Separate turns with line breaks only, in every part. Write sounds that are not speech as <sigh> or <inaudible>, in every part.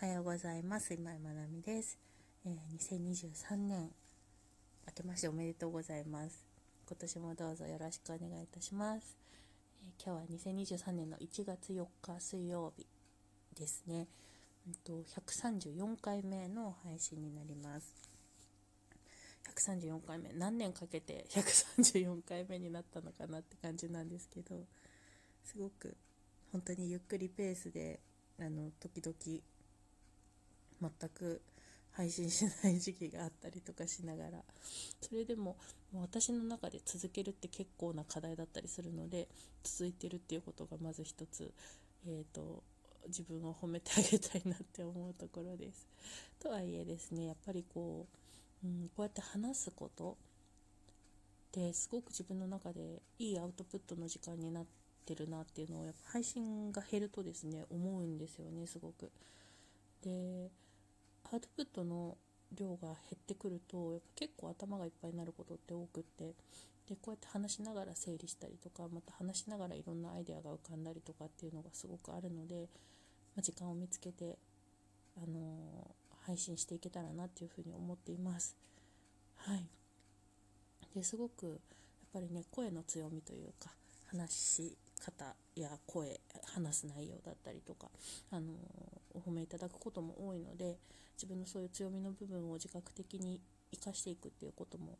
はようございます。今井まなみです、えー、2023年明けましておめでとうございます。今年もどうぞよろしくお願いいたします、えー、今日は2023年の1月4日水曜日ですね、うんと、134回目の配信になります。134回目何年かけて134回目になったのかなって感じなんですけどすごく本当にゆっくりペースであの時々全く配信しない時期があったりとかしながらそれでも私の中で続けるって結構な課題だったりするので続いてるっていうことがまず一つ、えーと、自分を褒めてあげたいなって思うところです。とはいえですねやっぱりこう、うん、こうやって話すことってすごく自分の中でいいアウトプットの時間になってるなっていうのをやっぱ配信が減るとですね思うんですよねすごく。でアウトプットの量が減ってくるとやっぱ結構頭がいっぱいになることって多くってでこうやって話しながら整理したりとかまた話しながらいろんなアイデアが浮かんだりとかっていうのがすごくあるので、まあ、時間を見つけて、あのー、配信していけたらなっていうふうに思っています。はいですごくやっぱりね声の強みというか話し方や声話す内容だったりとか、あのお褒めいただくことも多いので自分のそういう強みの部分を自覚的に生かしていくっていうことも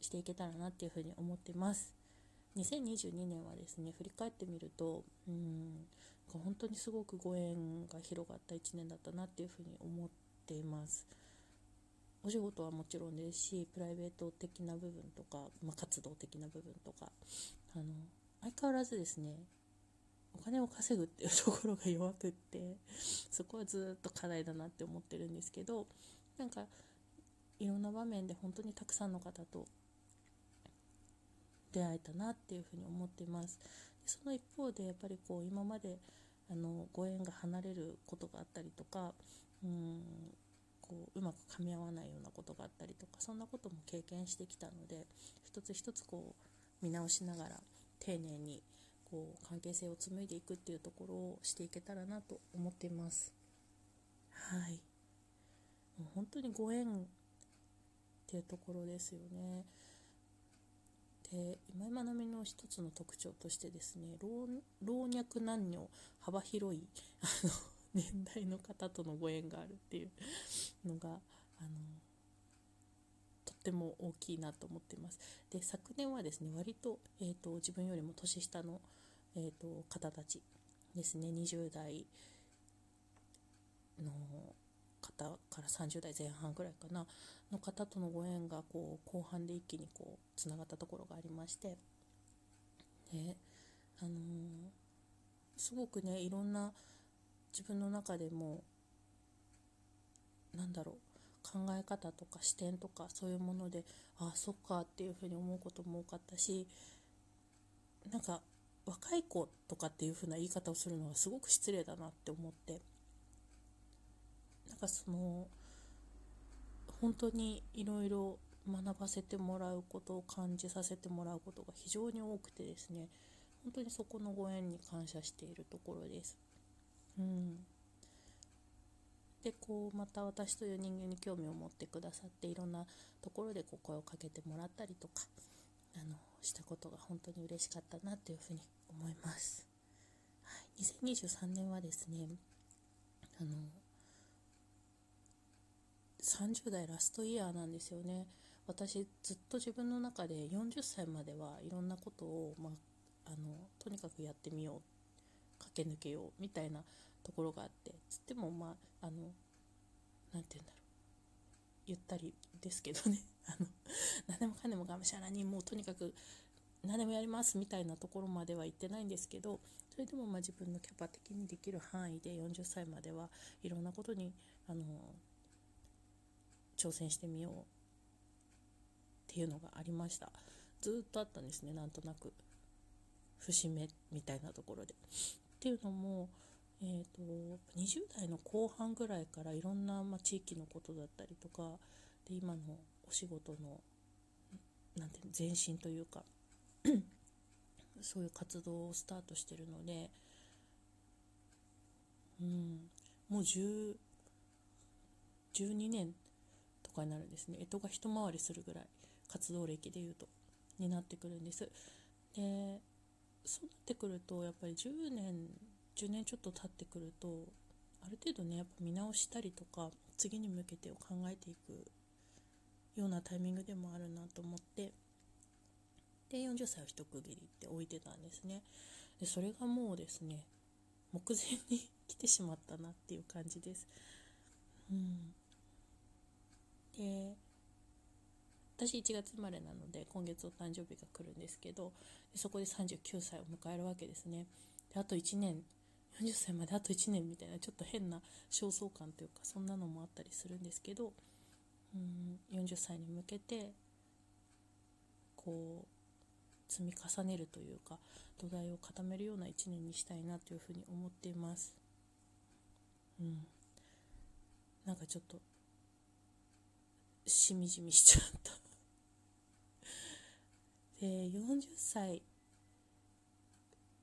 していけたらなっていうふうに思ってます。2022年はですね振り返ってみるとうん本当にすごくご縁が広がった1年だったなっていうふうに思っています。お仕事はもちろんですしプライベート的な部分とか、まあ、活動的な部分とかあの相変わらずですねお金を稼ぐっていうところが弱くってそこはずっと課題だなって思ってるんですけどなんかいろんな場面で本当にたくさんの方と出会えたなっていうふうに思ってます。その一方でやっぱりこう今まであのご縁が離れることがあったりとかうんこううまく噛み合わないようなことがあったりとかそんなことも経験してきたので一つ一つこう見直しながら丁寧にこう関係性を紡いでいくっていうところをしていけたらなと思っています。はい。もう本当にご縁っていうところですよね。で今今のみの一つの特徴としてですね老若男女幅広いあの <laughs> 年代の方とのご縁があるっていうのがあのとっても大きいなと思っています。で昨年はですね割と,、えーと、自分よりも年下の、えーと、方たちですね。20代の方から30代前半ぐらいかな。の方とのご縁がこう後半で一気にこうつながったところがありまして。で、あのー、すごくねいろんな自分の中でもなんだろう考え方とか視点とかそういうものでああそっかっていうふうに思うことも多かったしなんか若い子とかっていう風な言い方をするのはすごく失礼だなって思って。なんかその本当にいろいろ学ばせてもらうことを感じさせてもらうことが非常に多くてですね。本当にそこのご縁に感謝しているところです。うん。でこうまた私という人間に興味を持ってくださっていろんなところでこう声をかけてもらったりとかあのしたことが本当に嬉しかったなというふうに思います、はい、2023年はですねあの30代ラストイヤーなんですよね。私ずっと自分の中で40歳まではいろんなことを、まあ、あのとにかくやってみよう駆け抜けようみたいなところがあってつってもまああの何て言うんだろう。ゆったりですけどね。あの何でもかんでもがむしゃらにもうとにかく何でもやりますみたいなところまでは行ってないんですけどそれでもまあ自分のキャパ的にできる範囲で40歳まではいろんなことにあの挑戦してみようっていうのがありました。ずっとあったんですねなんとなく。節目みたいなところで。っていうのもえーと、20代の後半ぐらいからいろんな、まあ、地域のことだったりとかで今のお仕事のなんていう前進というか <clears throat> そういう活動をスタートしてるので、うん、もう10 12年とかになるんですね。干支が一回りするぐらい活動歴でいうとになってくるんです。でそうなってくるとやっぱり10年10年ちょっと経ってくるとある程度ねやっぱ見直したりとか次に向けてを考えていくようなタイミングでもあるなと思ってで40歳を一区切りって置いてたんですね。でそれがもうですね目前に来てしまったなっていう感じです。うん、で私1月生まれなので今月お誕生日が来るんですけどそこで39歳を迎えるわけですね。であと1年40歳まであと1年みたいなちょっと変な焦燥感というかそんなのもあったりするんですけどうん40歳に向けてこう積み重ねるというか土台を固めるような1年にしたいなというふうに思っています。うん。なんかちょっとしみじみしちゃった。で40歳っ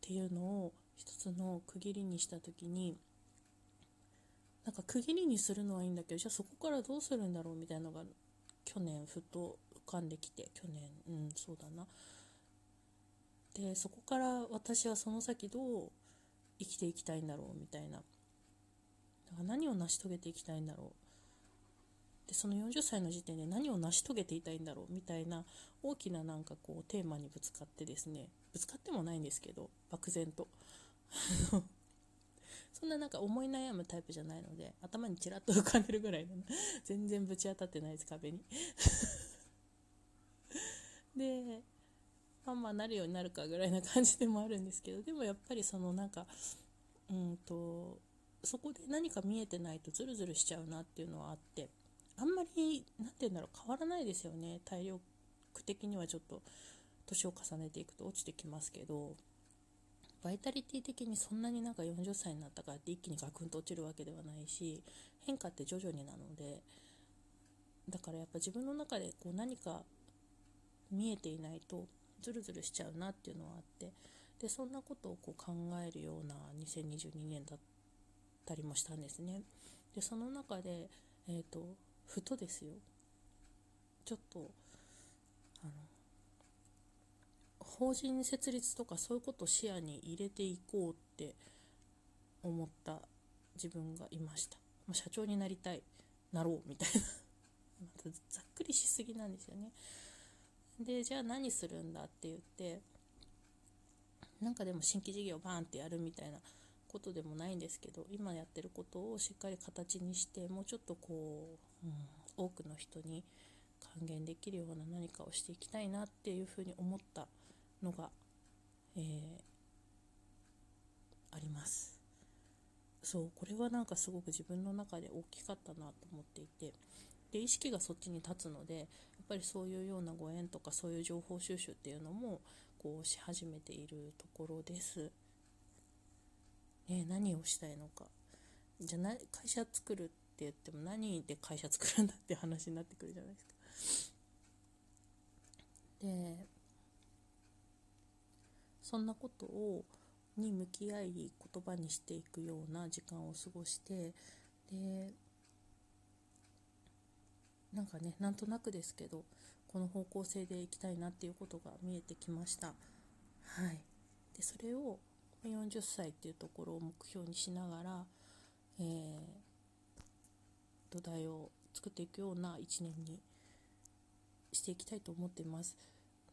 ていうのを一つの区切りにした時になんか区切りにするのはいいんだけどじゃあそこからどうするんだろうみたいなのが去年ふと浮かんできて去年うんそうだな。でそこから私はその先どう生きていきたいんだろうみたいな。だか何を成し遂げていきたいんだろう。でその40歳の時点で何を成し遂げていたいんだろうみたいな大きななんかこうテーマにぶつかってですね。ぶつかってもないんですけど漠然と。<laughs> そんななんか思い悩むタイプじゃないので頭にちらっと浮かんでるぐらいの <laughs> 全然ぶち当たってないです壁に。<laughs> でまあまあなるようになるかぐらいな感じでもあるんですけどでもやっぱりそのなんかうんとそこで何か見えてないとズルズルしちゃうなっていうのはあってあんまり何て言うんだろう変わらないですよね。体力的にはちょっと年を重ねていくと落ちてきますけど。バイタリティ的にそんなになんか40歳になったからって一気にガクンと落ちるわけではないし変化って徐々になのでだからやっぱ自分の中でこう何か見えていないとズルズルしちゃうなっていうのはあってでそんなことをこう考えるような2022年だったりもしたんですね。でその中で、えーと、ふとですよ。ちょっとあの法人設立とかそういうことを視野に入れていこうって思った自分がいました、まあ、社長になりたいなろうみたいな。<laughs> ざっくりしすぎなんですよね。でじゃあ何するんだって言ってなんかでも新規事業バーンってやるみたいなことでもないんですけど今やってることをしっかり形にしてもうちょっとこう、うん、多くの人に還元できるような何かをしていきたいなっていうふうに思ったのが、えー、ありますそうこれはなんかすごく自分の中で大きかったなと思っていてで意識がそっちに立つのでやっぱりそういうようなご縁とかそういう情報収集っていうのもこうし始めているところです。ね、何をしたいのかじゃあ会社作るって言っても何で会社作るんだって話になってくるじゃないですか。でそんなことをに向き合い言葉にしていくような時間を過ごしてでなんかねなんとなくですけどこの方向性でいきたいなっていうことが見えてきました。はい。でそれを40歳っていうところを目標にしながら、えー、土台を作っていくような1年にしていきたいと思っています。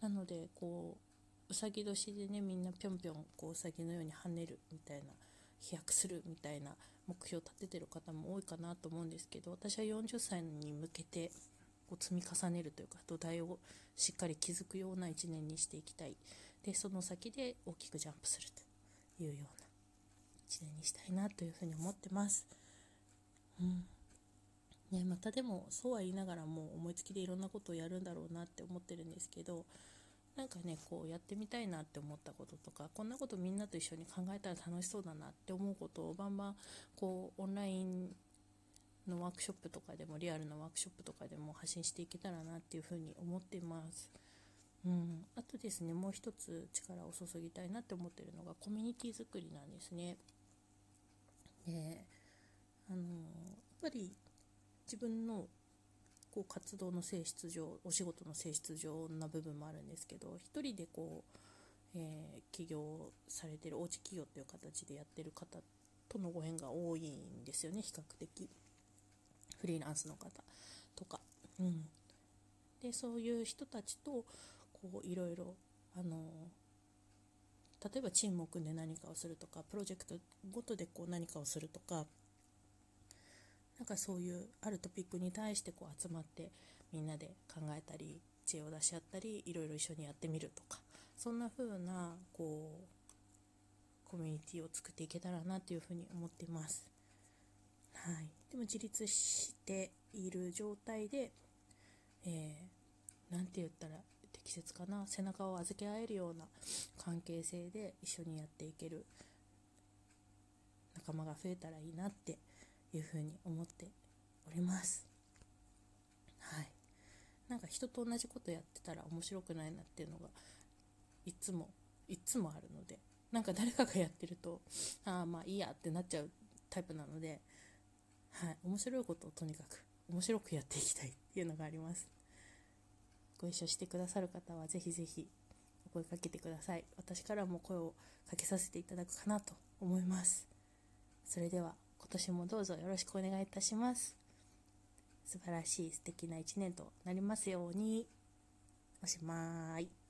なのでこううさぎ年でねみんなぴょんぴょんこううさぎのように跳ねるみたいな飛躍するみたいな目標を立ててる方も多いかなと思うんですけど私は40歳に向けてこう積み重ねるというか土台をしっかり築くような1年にしていきたいでその先で大きくジャンプするというような1年にしたいなというふうに思ってます。うんね、またでもそうは言いながらも思いつきでいろんなことをやるんだろうなって思ってるんですけどなんかねこうやってみたいなって思ったこととかこんなことみんなと一緒に考えたら楽しそうだなって思うことをバンバンこうオンラインのワークショップとかでもリアルなワークショップとかでも発信していけたらなっていうふうに思っています。うん、あとですねもう一つ力を注ぎたいなって思ってるのがコミュニティ作りなんですね。であのやっぱり自分のこう活動の性質上お仕事の性質上な部分もあるんですけど一人でこう、えー、起業されてるおうち企業っていう形でやってる方とのご縁が多いんですよね比較的。フリーランスの方とか、うん、でそういう人たちとこういろいろあの例えばチームを組んで何かをするとかプロジェクトごとでこう何かをするとかなんかそういうあるトピックに対してこう集まってみんなで考えたり知恵を出し合ったりいろいろ一緒にやってみるとかそんな風なこうコミュニティを作っていけたらなというふうに思ってます。はい、でも自立している状態で、えー、て言ったら適切かな？背中を預け合えるような関係性で一緒にやっていける仲間が増えたらいいなっていうふうに思っております。はい。なんか人と同じことやってたら面白くないなっていうのがいつもいつもあるのでなんか誰かがやってるとああまあいいやってなっちゃうタイプなのではい。面白いことをとにかく面白くやっていきたいっていうのがあります。ご一緒してくださる方はぜひぜひお声かけてください。私からも声をかけさせていただくかなと思います。それでは今年もどうぞよろしくお願いいたします。素晴らしい素敵な一年となりますように。おしまい。